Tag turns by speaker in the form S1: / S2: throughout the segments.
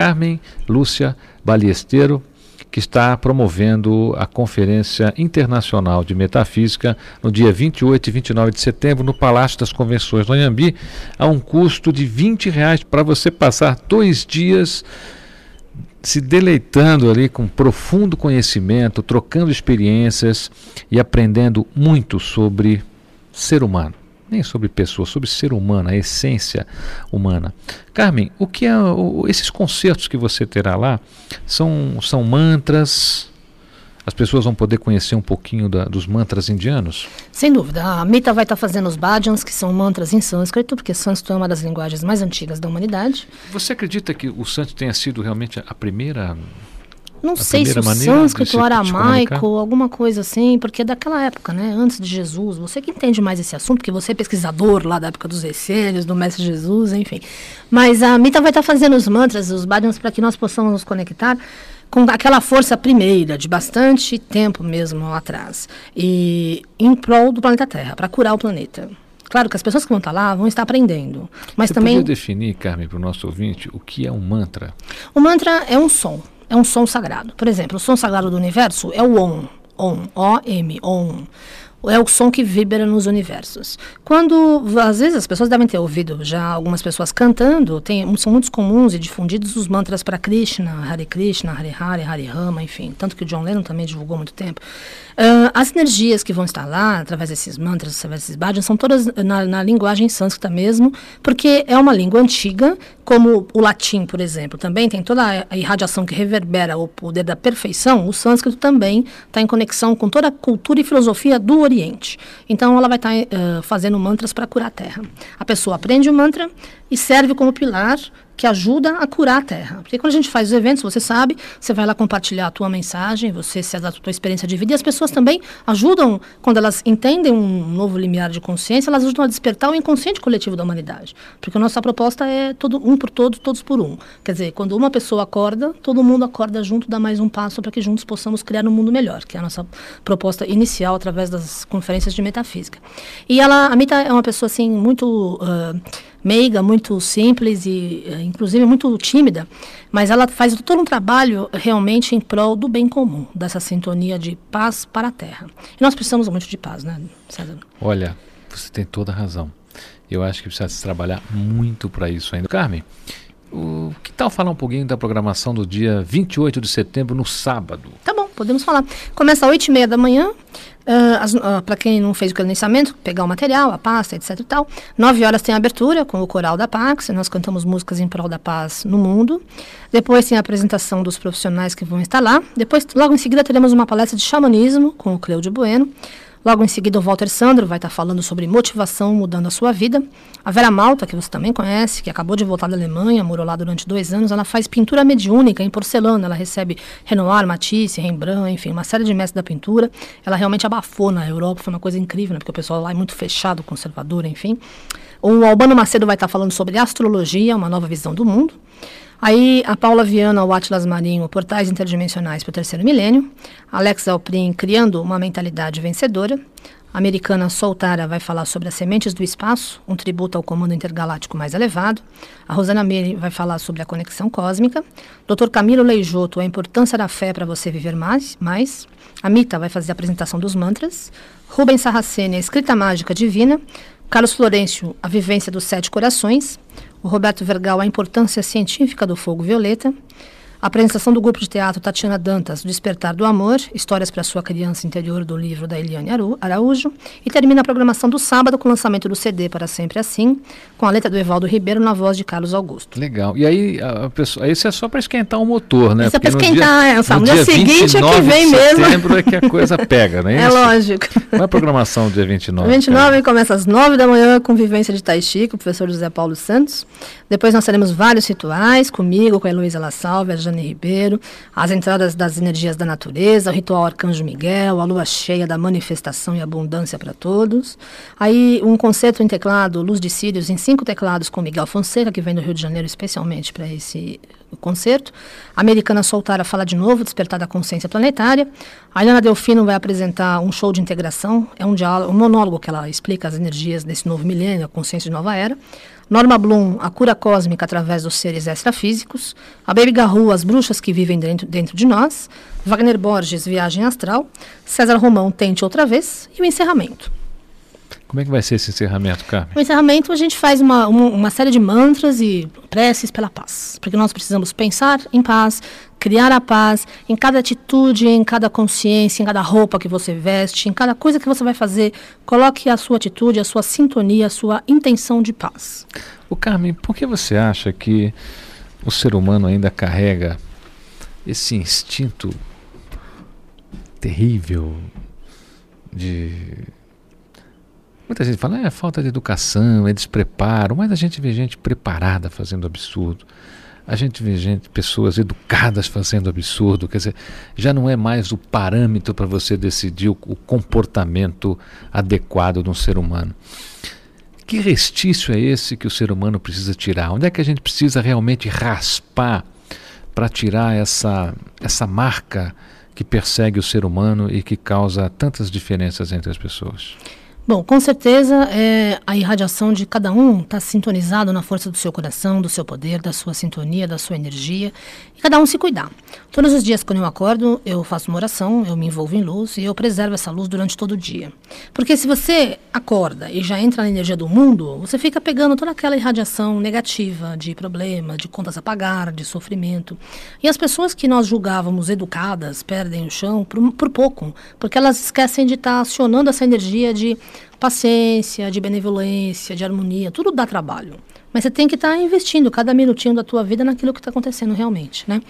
S1: Carmen Lúcia Baliesteiro, que está promovendo a Conferência Internacional de Metafísica no dia 28 e 29 de setembro no Palácio das Convenções no Anhambi, a um custo de 20 reais para você passar dois dias se deleitando ali com profundo conhecimento, trocando experiências e aprendendo muito sobre ser humano nem sobre pessoas, sobre ser humano, a essência humana. Carmen, o que é o, esses concertos que você terá lá são, são mantras? As pessoas vão poder conhecer um pouquinho da, dos mantras indianos?
S2: Sem dúvida. A Mita vai estar fazendo os bhajans, que são mantras em sânscrito, porque sânscrito é uma das linguagens mais antigas da humanidade.
S1: Você acredita que o sânscrito tenha sido realmente a primeira
S2: não sei se o sânscrito, o aramaico, alguma coisa assim, porque é daquela época, né? Antes de Jesus. Você que entende mais esse assunto, porque você é pesquisador lá da época dos essênios, do Mestre Jesus, enfim. Mas a Mita vai estar fazendo os mantras, os bhajans, para que nós possamos nos conectar com aquela força primeira, de bastante tempo mesmo atrás, e em prol do planeta Terra, para curar o planeta. Claro que as pessoas que vão estar lá vão estar aprendendo. Mas
S1: Você
S2: também.
S1: Podia definir, Carmen, para o nosso ouvinte, o que é um mantra?
S2: O mantra é um som é um som sagrado. Por exemplo, o som sagrado do universo é o OM, OM, O-M, OM é o som que vibra nos universos. Quando, às vezes, as pessoas devem ter ouvido já algumas pessoas cantando, tem, são muito comuns e difundidos os mantras para Krishna, Hare Krishna, Hare Hare, Hare Rama, enfim, tanto que o John Lennon também divulgou há muito tempo. Uh, as energias que vão estar lá, através desses mantras, através desses bhajans, são todas na, na linguagem sânscrita mesmo, porque é uma língua antiga, como o latim, por exemplo, também tem toda a irradiação que reverbera o poder da perfeição, o sânscrito também está em conexão com toda a cultura e filosofia do Oriente. Então, ela vai estar tá, uh, fazendo mantras para curar a Terra. A pessoa aprende o mantra e serve como pilar que ajuda a curar a Terra. Porque quando a gente faz os eventos, você sabe, você vai lá compartilhar a tua mensagem, você se a tua experiência de vida, e as pessoas também ajudam, quando elas entendem um novo limiar de consciência, elas ajudam a despertar o inconsciente coletivo da humanidade. Porque a nossa proposta é todo um por todos, todos por um. Quer dizer, quando uma pessoa acorda, todo mundo acorda junto, dá mais um passo para que juntos possamos criar um mundo melhor, que é a nossa proposta inicial através das conferências de metafísica. E ela, a Mita é uma pessoa assim muito uh, meiga, muito simples e, eh, inclusive, muito tímida, mas ela faz todo um trabalho realmente em prol do bem comum, dessa sintonia de paz para a Terra. E nós precisamos muito de paz, né, César?
S1: Olha, você tem toda a razão. Eu acho que precisa se trabalhar muito para isso ainda. Carmen, o que tal falar um pouquinho da programação do dia 28 de setembro, no sábado?
S2: Tá bom, podemos falar. Começa às 8h30 da manhã, Uh, uh, para quem não fez o credenciamento, pegar o material, a pasta, etc tal. Nove horas tem a abertura com o coral da Pax, nós cantamos músicas em prol da paz no mundo. Depois tem a apresentação dos profissionais que vão estar lá. Depois, logo em seguida, teremos uma palestra de xamanismo com o Cleudio Bueno. Logo em seguida, o Walter Sandro vai estar falando sobre motivação mudando a sua vida. A Vera Malta, que você também conhece, que acabou de voltar da Alemanha, morou lá durante dois anos, ela faz pintura mediúnica em porcelana. Ela recebe Renoir, Matisse, Rembrandt, enfim, uma série de mestres da pintura. Ela realmente abafou na Europa, foi uma coisa incrível, né, porque o pessoal lá é muito fechado, conservador, enfim. O Albano Macedo vai estar falando sobre astrologia, uma nova visão do mundo. Aí a Paula Viana, o Atlas Marinho, Portais Interdimensionais para o Terceiro Milênio. Alex Alprin, Criando uma Mentalidade Vencedora. Americana Soltara vai falar sobre as sementes do espaço, um tributo ao comando intergaláctico mais elevado. A Rosana Meire vai falar sobre a conexão cósmica. Dr. Camilo Leijoto, a importância da fé para você viver mais. mais. A Mita vai fazer a apresentação dos mantras. Rubens Sarracene, a escrita mágica divina. Carlos Florencio, a vivência dos sete corações o Roberto Vergal, A Importância Científica do Fogo Violeta, a apresentação do grupo de teatro Tatiana Dantas, Despertar do Amor, Histórias para Sua Criança Interior, do livro da Eliane Araújo, e termina a programação do sábado com o lançamento do CD Para Sempre Assim, com a letra do Evaldo Ribeiro na voz de Carlos Augusto.
S1: Legal. E aí, a pessoa, esse é só para esquentar o motor, né?
S2: Isso é para esquentar, dia, é? No, dia, dia seguinte é que vem mesmo.
S1: setembro é que a coisa pega, não é,
S2: é isso? É lógico.
S1: Qual é a programação do dia 29?
S2: 29 cara? começa às 9 da manhã com vivência de Tai Chi, com o professor José Paulo Santos. Depois nós teremos vários rituais, comigo, com a Heloísa La Salve, a Jane Ribeiro, as entradas das energias da natureza, o ritual Arcanjo Miguel, a lua cheia da manifestação e abundância para todos. Aí um concerto em teclado, Luz de Sírios, em cinco teclados com Miguel Fonseca, que vem do Rio de Janeiro especialmente para esse concerto. A americana Soltara fala de novo, Despertar da Consciência Planetária. A Helena Delfino vai apresentar um show de integração, é um diálogo, um monólogo que ela explica as energias desse novo milênio, a consciência de nova era. Norma Bloom, a cura cósmica através dos seres extrafísicos. A Baby Garru, as bruxas que vivem dentro, dentro de nós. Wagner Borges, Viagem Astral. César Romão, Tente Outra Vez. E o encerramento.
S1: Como é que vai ser esse encerramento, Carmen?
S2: No encerramento, a gente faz uma, uma, uma, série de mantras e preces pela paz. Porque nós precisamos pensar em paz, criar a paz em cada atitude, em cada consciência, em cada roupa que você veste, em cada coisa que você vai fazer. Coloque a sua atitude, a sua sintonia, a sua intenção de paz.
S1: O Carmen, por que você acha que o ser humano ainda carrega esse instinto terrível de Muita gente fala, é falta de educação, é despreparo, mas a gente vê gente preparada fazendo absurdo. A gente vê gente, pessoas educadas fazendo absurdo, quer dizer, já não é mais o parâmetro para você decidir o, o, comportamento adequado de um ser humano. Que restício é esse que o ser humano precisa tirar? Onde é que a gente precisa realmente raspar para tirar essa, essa marca que persegue o ser humano e que causa tantas diferenças entre as pessoas?
S2: Bom, com certeza é, a irradiação de cada um está sintonizado na força do seu coração, do seu poder, da sua sintonia, da sua energia, e cada um se cuidar. Todos os dias, quando eu acordo, eu faço uma oração, eu me envolvo em luz e eu preservo essa luz durante todo o dia. Porque se você acorda e já entra na energia do mundo, você fica pegando toda aquela irradiação negativa de problema, de contas a pagar, de sofrimento. E as pessoas que nós julgávamos educadas perdem o chão por, por pouco, porque elas esquecem de estar tá acionando essa energia de paciência, de benevolência, de harmonia, tudo dá trabalho. Mas você tem que estar tá investindo cada minutinho da tua vida naquilo que está acontecendo realmente, né?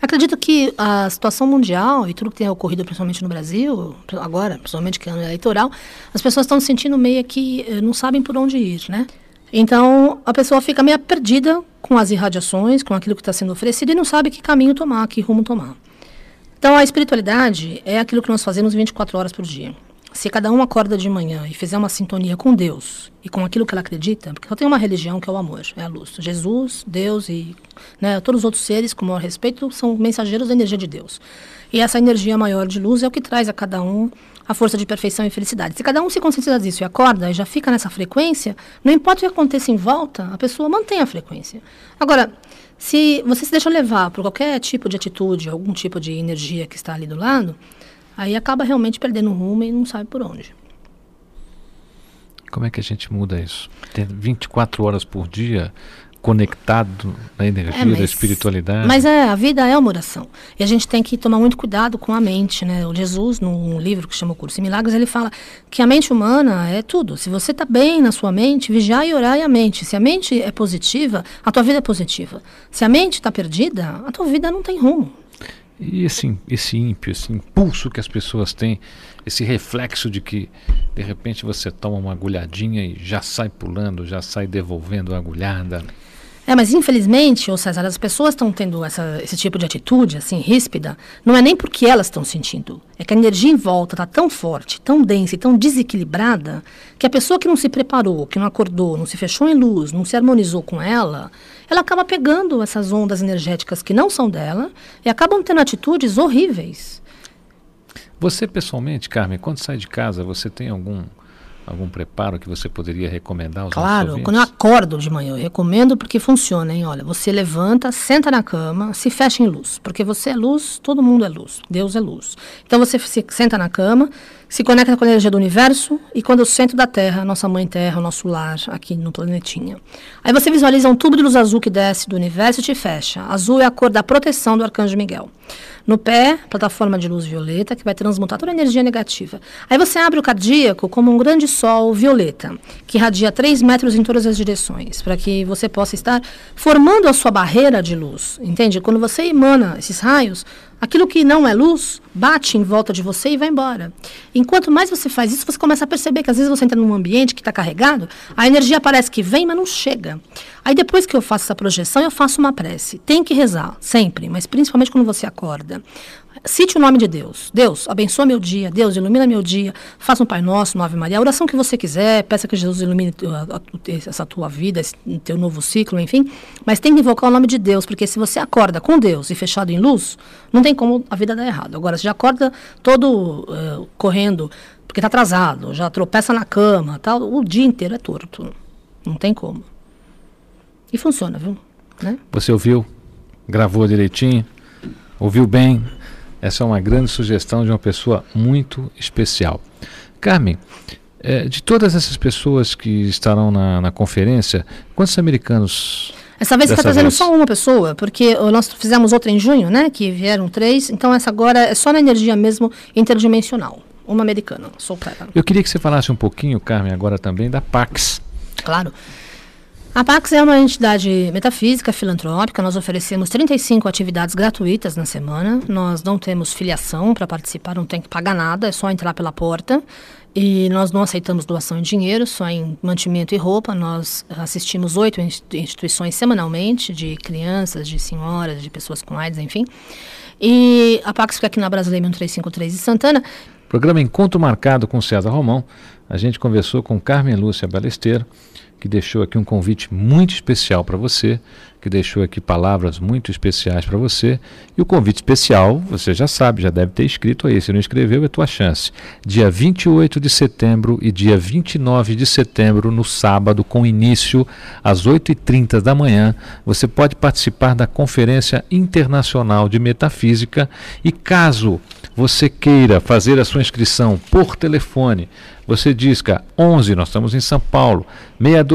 S2: Acredito que a situação mundial e tudo que tem ocorrido, principalmente no Brasil, agora, principalmente que é ano eleitoral, as pessoas estão se sentindo meio que eh, não sabem por onde ir, né? Então, a pessoa fica meio perdida com as irradiações, com aquilo que está sendo oferecido e não sabe que caminho tomar, que rumo tomar. Então, a espiritualidade é aquilo que nós fazemos 24 horas por dia. Se cada um acorda de manhã e fizer uma sintonia com Deus e com aquilo que ela acredita, porque só tem uma religião que é o amor, é a luz. Jesus, Deus e né, todos os outros seres, com maior respeito, são mensageiros da energia de Deus. E essa energia maior de luz é o que traz a cada um a força de perfeição e felicidade. Se cada um se conscientiza disso e acorda e já fica nessa frequência, não importa o que aconteça em volta, a pessoa mantém a frequência. Agora, se você se deixa levar por qualquer tipo de atitude, algum tipo de energia que está ali do lado, Aí acaba realmente perdendo o rumo e não sabe por onde.
S1: Como é que a gente muda isso? Ter 24 horas por dia conectado na energia é, mas, da espiritualidade.
S2: Mas é, a vida é uma oração. E a gente tem que tomar muito cuidado com a mente, né? O Jesus, num livro que chama o Curso em Milagres, ele fala que a mente humana é tudo. Se você está bem na sua mente, vigiar e orar é a mente. Se a mente é positiva, a tua vida é positiva. Se a mente está perdida, a tua vida não tem rumo.
S1: E esse, esse ímpio, esse impulso que as pessoas têm, esse reflexo de que de repente você toma uma agulhadinha e já sai pulando, já sai devolvendo a agulhada.
S2: É, mas infelizmente, ô César, as pessoas estão tendo essa, esse tipo de atitude, assim, ríspida, não é nem porque elas estão sentindo. É que a energia em volta está tão forte, tão densa e tão desequilibrada, que a pessoa que não se preparou, que não acordou, não se fechou em luz, não se harmonizou com ela, ela acaba pegando essas ondas energéticas que não são dela e acabam tendo atitudes horríveis.
S1: Você pessoalmente, Carmen, quando sai de casa, você tem algum algum preparo que você poderia recomendar aos
S2: Claro, quando eu acordo de manhã, eu recomendo porque funciona, hein? Olha, você levanta, senta na cama, se fecha em luz, porque você é luz, todo mundo é luz, Deus é luz. Então você se senta na cama, se conecta com a energia do universo e quando o centro da Terra, nossa mãe Terra, o nosso lar aqui no planetinha. Aí você visualiza um tubo de luz azul que desce do universo e te fecha. Azul é a cor da proteção do arcanjo Miguel. No pé, plataforma de luz violeta, que vai transmutar toda a energia negativa. Aí você abre o cardíaco como um grande sol violeta, que irradia 3 metros em todas as direções, para que você possa estar formando a sua barreira de luz. Entende? Quando você emana esses raios, Aquilo que não é luz bate em volta de você e vai embora. Enquanto mais você faz isso, você começa a perceber que às vezes você entra num ambiente que está carregado, a energia parece que vem, mas não chega. Aí depois que eu faço essa projeção, eu faço uma prece. Tem que rezar, sempre, mas principalmente quando você acorda. Cite o nome de Deus. Deus, abençoa meu dia. Deus, ilumina meu dia. Faça um Pai Nosso, uma Ave Maria. A oração que você quiser. Peça que Jesus ilumine essa tua vida, esse teu novo ciclo, enfim. Mas tem que invocar o nome de Deus, porque se você acorda com Deus e fechado em luz, não tem como a vida dar errado. Agora, se já acorda todo uh, correndo, porque está atrasado, já tropeça na cama, tal, o dia inteiro é torto. Não tem como. E funciona, viu? Né?
S1: Você ouviu? Gravou direitinho? Ouviu bem? Essa é uma grande sugestão de uma pessoa muito especial. Carmen, é, de todas essas pessoas que estarão na, na conferência, quantos americanos
S2: essa vez está trazendo vez. só uma pessoa, porque nós fizemos outra em junho, né? Que vieram três. Então essa agora é só na energia mesmo interdimensional. Uma americana. Sou para.
S1: Eu queria que você falasse um pouquinho, Carmen, agora também da Pax.
S2: Claro. A Pax é uma entidade metafísica filantrópica. Nós oferecemos 35 atividades gratuitas na semana. Nós não temos filiação para participar, não tem que pagar nada, é só entrar pela porta. E nós não aceitamos doação em dinheiro, só em mantimento e roupa. Nós assistimos oito instituições semanalmente, de crianças, de senhoras, de pessoas com AIDS, enfim. E a Pax fica aqui na Brasileira 1353 de Santana.
S1: Programa Encontro Marcado com César Romão. A gente conversou com Carmen Lúcia Balesteiro que deixou aqui um convite muito especial para você, que deixou aqui palavras muito especiais para você. E o convite especial, você já sabe, já deve ter escrito aí. Se não escreveu, é tua chance. Dia 28 de setembro e dia 29 de setembro, no sábado, com início às 8h30 da manhã, você pode participar da Conferência Internacional de Metafísica. E caso você queira fazer a sua inscrição por telefone, você disca 11, nós estamos em São Paulo,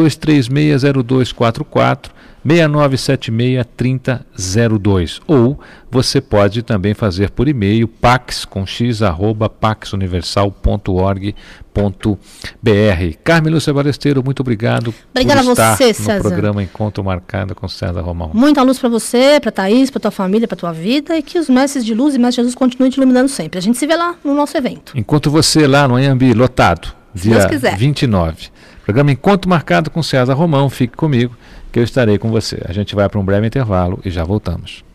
S1: 62360244 6976-3002. Ou você pode também fazer por e-mail pax com x arroba paxuniversal.org.br. Carmen Lúcia Balesteiro, muito obrigado
S2: Obrigada por estar você,
S1: no César. programa Encontro Marcado com César Romão.
S2: Muita luz para você, para Thaís, para tua família, para tua vida e que os mestres de luz e mestres de Jesus continuem te iluminando sempre. A gente se vê lá no nosso evento.
S1: Encontro você lá no Anhambi, lotado, dia 29. Programa Encontro Marcado com César Romão, fique comigo que eu estarei com você. A gente vai para um breve intervalo e já voltamos.